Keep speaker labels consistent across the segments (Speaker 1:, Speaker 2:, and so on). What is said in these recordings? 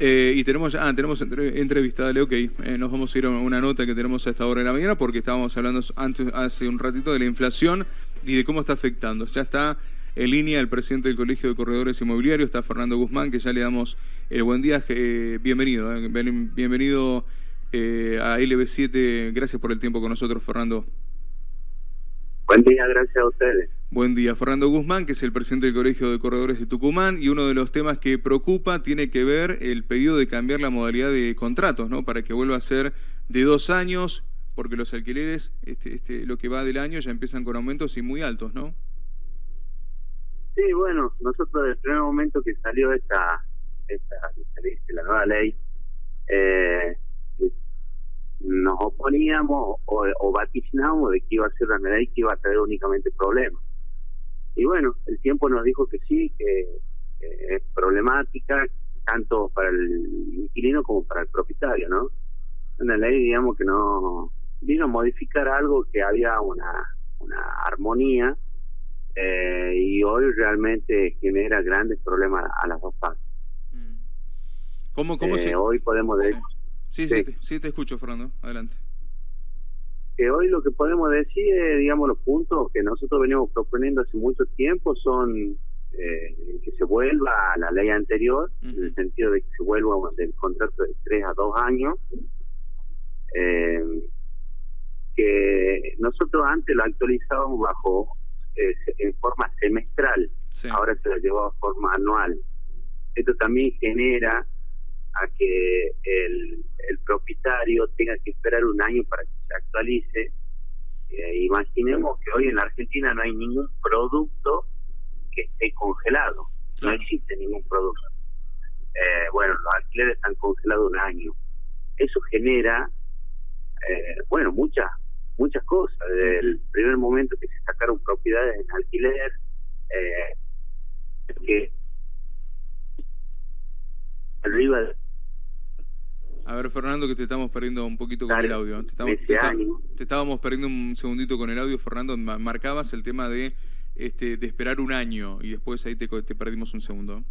Speaker 1: Eh, y tenemos, ah, tenemos entrevista, dale, ok. Eh, nos vamos a ir a una nota que tenemos a esta hora de la mañana porque estábamos hablando antes, hace un ratito de la inflación y de cómo está afectando. Ya está en línea el presidente del Colegio de Corredores Inmobiliarios, está Fernando Guzmán, que ya le damos el buen día. Eh, bienvenido, bienvenido a LB7. Gracias por el tiempo con nosotros, Fernando.
Speaker 2: Buen día, gracias a ustedes.
Speaker 1: Buen día, Fernando Guzmán, que es el presidente del Colegio de Corredores de Tucumán, y uno de los temas que preocupa tiene que ver el pedido de cambiar la modalidad de contratos, ¿no? Para que vuelva a ser de dos años, porque los alquileres, este, este, lo que va del año, ya empiezan con aumentos y muy altos, ¿no?
Speaker 2: Sí, bueno, nosotros desde el primer momento que salió esta, esta, la nueva ley, eh, nos oponíamos o, o vaticinábamos de que iba a ser una ley que iba a traer únicamente problemas. Y bueno, el tiempo nos dijo que sí, que, es problemática tanto para el inquilino como para el propietario, ¿no? Una ley, digamos, que no vino a modificar algo que había una, una armonía eh, y hoy realmente genera grandes problemas a las dos partes. Mm.
Speaker 1: ¿Cómo, cómo
Speaker 2: eh, Hoy podemos decir...
Speaker 1: Sí, sí, sí, te, escucho, Fernando. Adelante.
Speaker 2: Que hoy lo que podemos decir, digamos, los puntos que nosotros venimos proponiendo hace mucho tiempo son eh, que se vuelva a la ley anterior, en el sentido de que se vuelva del contrato de tres a dos años. Eh, que nosotros antes lo actualizábamos bajo eh, en forma semestral, ahora se lo llevó a forma anual. Esto también genera a que el, el propietario tenga que esperar un año para que Eh, imaginemos que hoy en la Argentina no hay ningún producto que esté congelado, no existe ningún producto. Eh, bueno, los alquileres están congelados un año. Eso genera, eh, bueno, muchas muchas cosas. Desde el primer momento que se sacaron propiedades en alquiler, eh, que arriba de
Speaker 1: a ver, Fernando, que te estamos perdiendo un poquito con el audio. Te, estábamos perdiendo un segundito con el audio, Fernando. Marcabas el tema de, este, de esperar un año y después ahí te, te perdimos un segundo.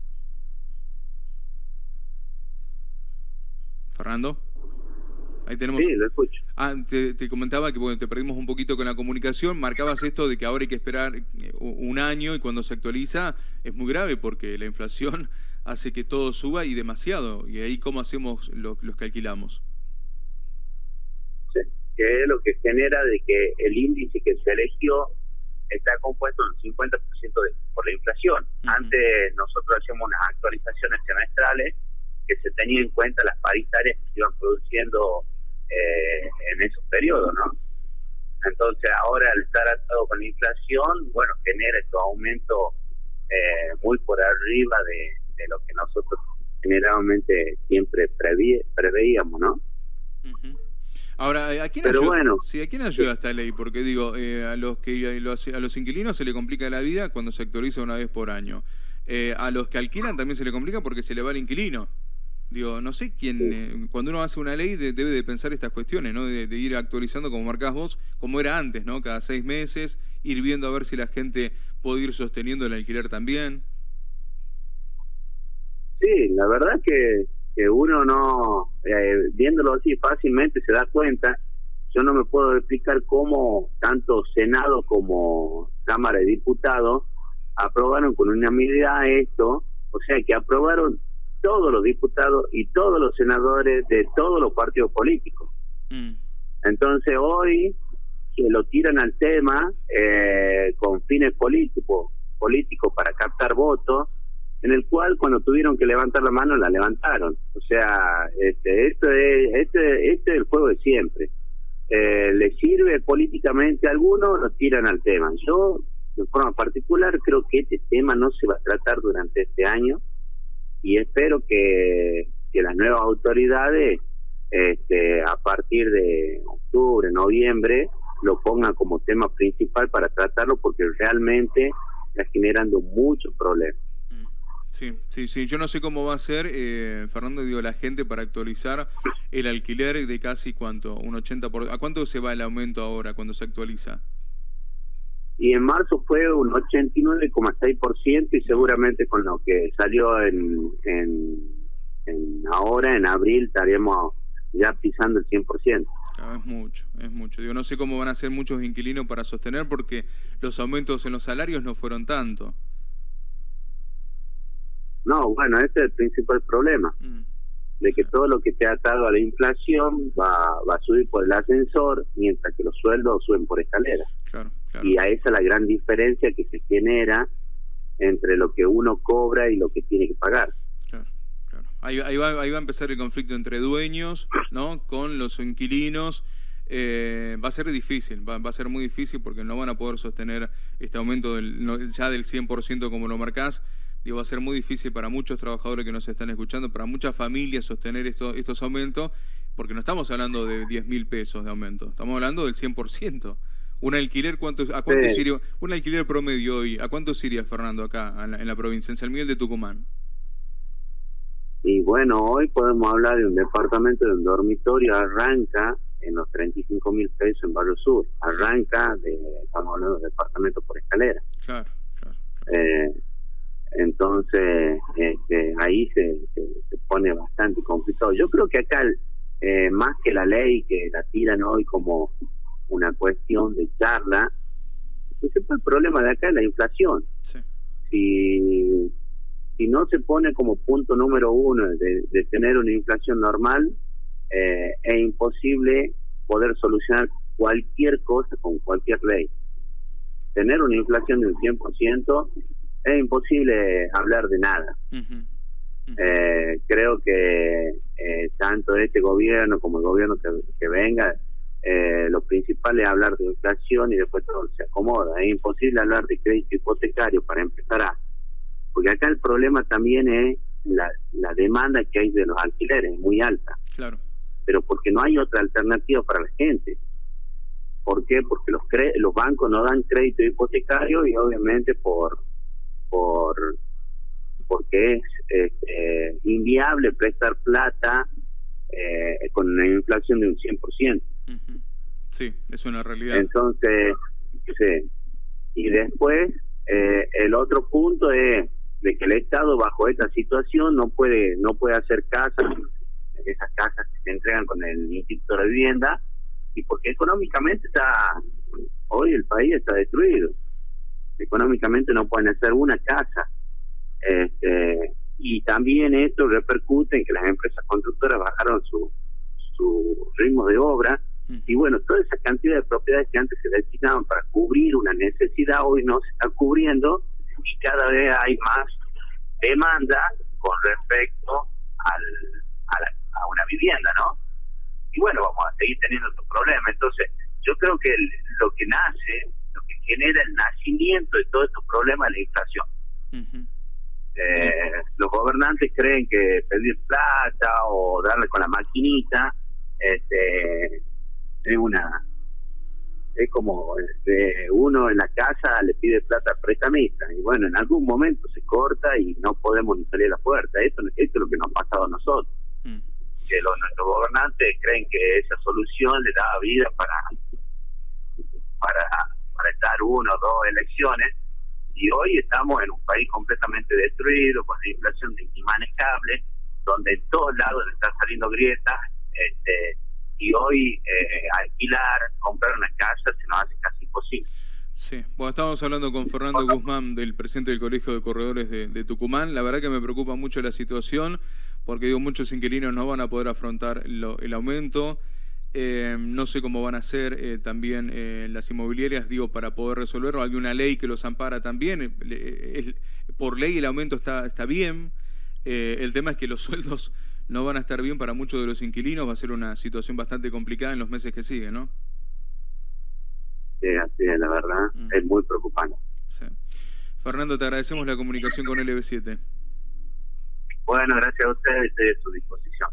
Speaker 1: Fernando. Ahí tenemos.
Speaker 2: Sí, lo escucho.
Speaker 1: Ah, te, comentaba que bueno, te perdimos un poquito con la comunicación. Marcabas esto de que ahora hay que esperar eh, un año y cuando se actualiza es muy grave porque la inflación hace que todo suba y demasiado. ¿Y ahí cómo hacemos los que alquilamos?
Speaker 2: Sí, que es lo que genera de que el índice que se eligió está compuesto en 50% de, por la inflación. Antes nosotros hacíamos unas actualizaciones semestrales que se tenían en cuenta las paritarias que se iban produciendo eh, en esos periodos, ¿no? Entonces ahora al estar atado con la inflación, bueno, genera estos aumentos eh, muy por arriba de, de lo que nosotros generalmente siempre preveíamos, ¿no?
Speaker 1: Ahora, ¿a quién,
Speaker 2: Pero
Speaker 1: ayuda,
Speaker 2: bueno,
Speaker 1: sí, ¿a quién ayuda esta ley? Porque digo, eh, a los que a los inquilinos se le complica la vida cuando se actualiza una vez por año. Eh, a los que alquilan también se le complica porque se le va el inquilino. Digo, no sé quién, eh, cuando uno hace una ley debe de pensar estas cuestiones, ¿no? De, ir actualizando, como marcás vos, como era antes, ¿no? Cada seis meses, ir viendo a ver si la gente puede ir sosteniendo el alquiler también.
Speaker 2: Sí, la verdad que, que uno no, eh, viéndolo así fácilmente se da cuenta, yo no me puedo explicar cómo tanto Senado como Cámara de Diputados aprobaron con unanimidad esto, o sea que aprobaron todos los diputados y todos los senadores de todos los partidos políticos. Mm. Entonces hoy que lo tiran al tema eh, con fines políticos, políticos para captar votos, en el cual cuando tuvieron que levantar la mano la levantaron. O sea, este, esto es, este, este es el juego de siempre. Eh, le sirve políticamente a algunos, lo tiran al tema. Yo, de forma particular, creo que este tema no se va a tratar durante este año y espero que, que las nuevas autoridades, este, a partir de octubre, noviembre, lo pongan como tema principal para tratarlo porque realmente está generando muchos problemas.
Speaker 1: Sí, sí, sí. Yo no sé cómo va a ser, eh, Fernando, digo, la gente para actualizar el alquiler de casi cuánto, un 80%. Por... ¿A cuánto se va el aumento ahora cuando se actualiza?
Speaker 2: Y en marzo fue un 89,6% y seguramente con lo que salió en, en, en ahora en abril estaríamos ya pisando el 100%.
Speaker 1: es mucho, es mucho. Digo, no sé cómo van a ser muchos inquilinos para sostener porque los aumentos en los salarios no fueron tanto.
Speaker 2: No, bueno, ese es el principal problema. Mm, de que todo lo que ha atado a la inflación va, va a subir por el ascensor, mientras que los sueldos suben por escalera. Y a esa es la gran diferencia que se genera entre lo que uno cobra y lo que tiene que pagar.
Speaker 1: Ahí, ahí, va, ahí va a empezar el conflicto entre dueños, ¿no? Con los inquilinos. Eh, va a ser difícil, va, va, a ser muy difícil porque no van a poder sostener este aumento del, ya del 100% como lo marcás. Digo, va a ser muy difícil para muchos trabajadores que nos están escuchando, para muchas familias sostener esto, estos aumentos, porque no estamos hablando de 10 mil pesos de aumento, estamos hablando del 100%. Un alquiler, ¿cuánto, ¿a cuánto sí. un alquiler promedio hoy? ¿A cuánto iría, Fernando, acá en la, en la provincia, en San Miguel de Tucumán?
Speaker 2: Y bueno, hoy podemos hablar de un departamento de un dormitorio, arranca en los 35 mil pesos en Barrio Sur, arranca de, estamos hablando de departamento por escalera. Claro, claro. Eh, entonces, este, ahí se, se, pone bastante complicado. Yo creo que acá, eh, más que la ley que la tiran hoy como una cuestión de charla, el problema de acá es la inflación. Sí. Si si no se pone como punto número uno de, tener una inflación normal, eh, es imposible poder solucionar cualquier cosa con cualquier ley. Tener una inflación del 100% es imposible hablar de nada. Eh, creo que eh, tanto este gobierno como el gobierno que, venga, lo principal es hablar de inflación y después todo se acomoda. Es imposible hablar de crédito hipotecario para empezar a porque acá el problema también es la, la demanda que hay de los alquileres, es muy alta. Claro. Pero porque no hay otra alternativa para la gente. ¿Por qué? Porque los los bancos no dan crédito hipotecario y obviamente por por porque es este, inviable prestar plata eh, con una inflación de un 100%.
Speaker 1: Sí, es una realidad.
Speaker 2: Entonces, sí. Y después, eh, el otro punto es de que el Estado bajo esta situación no puede no puede hacer casas, esas casas que se entregan con el Instituto de Vivienda, y porque económicamente está, hoy el país está destruido, económicamente no pueden hacer una casa. Este, y también esto repercute en que las empresas constructoras bajaron su, su ritmo de obra, y bueno, toda esa cantidad de propiedades que antes se destinaban para cubrir una necesidad hoy no se está cubriendo y cada vez hay más demanda con respecto al, a, una vivienda, ¿no? Y bueno, vamos a seguir teniendo estos problemas. Entonces, yo creo que lo que nace, genera el nacimiento de todos estos problemas es la inflación. eh, los gobernantes creen que pedir plata o darle con la maquinita este, es una es como este, uno en la casa le pide plata al prestamista y bueno, en algún momento se corta y no podemos ni salir a la puerta. Esto, esto es lo que nos ha pasado a nosotros. Mm. Que los, nuestros gobernantes creen que esa solución le da vida para, para, para estar uno o dos elecciones y hoy estamos en un país completamente destruido, con la inflación inmanejable, donde en todos lados están saliendo grietas. Este, y hoy eh, alquilar, comprar una casa se nos hace casi imposible.
Speaker 1: Sí, bueno, estábamos hablando con Fernando Guzmán, del presidente del Colegio de Corredores de, Tucumán. La verdad que me preocupa mucho la situación, porque digo, muchos inquilinos no van a poder afrontar el aumento. Eh, no sé cómo van a ser eh, también las inmobiliarias, digo, para poder resolverlo. Hay una ley que los ampara también. por ley el aumento está, está bien. el tema es que los sueldos no van a estar bien para muchos de los inquilinos, va a ser una situación bastante complicada en los meses que siguen, ¿no?
Speaker 2: Sí, así es, la verdad, mm. es muy preocupante.
Speaker 1: Fernando, te agradecemos la comunicación con LB7.
Speaker 2: Bueno, gracias a ustedes, estoy a su disposición.